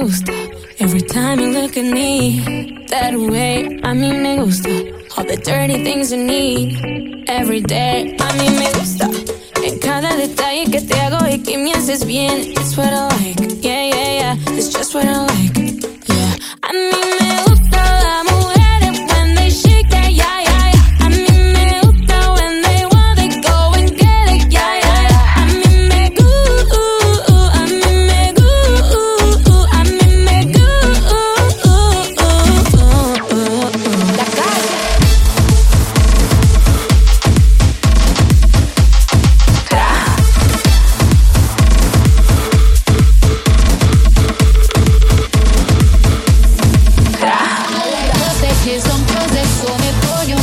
Every time you look at me that way, I mean, me gusta. All the dirty things you need every day, I mean, me gusta. En cada detalle que te hago y que me haces bien, it's what I like. Yeah, yeah, yeah, it's just what I like. Yeah, I mean.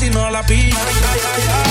si no la pillo.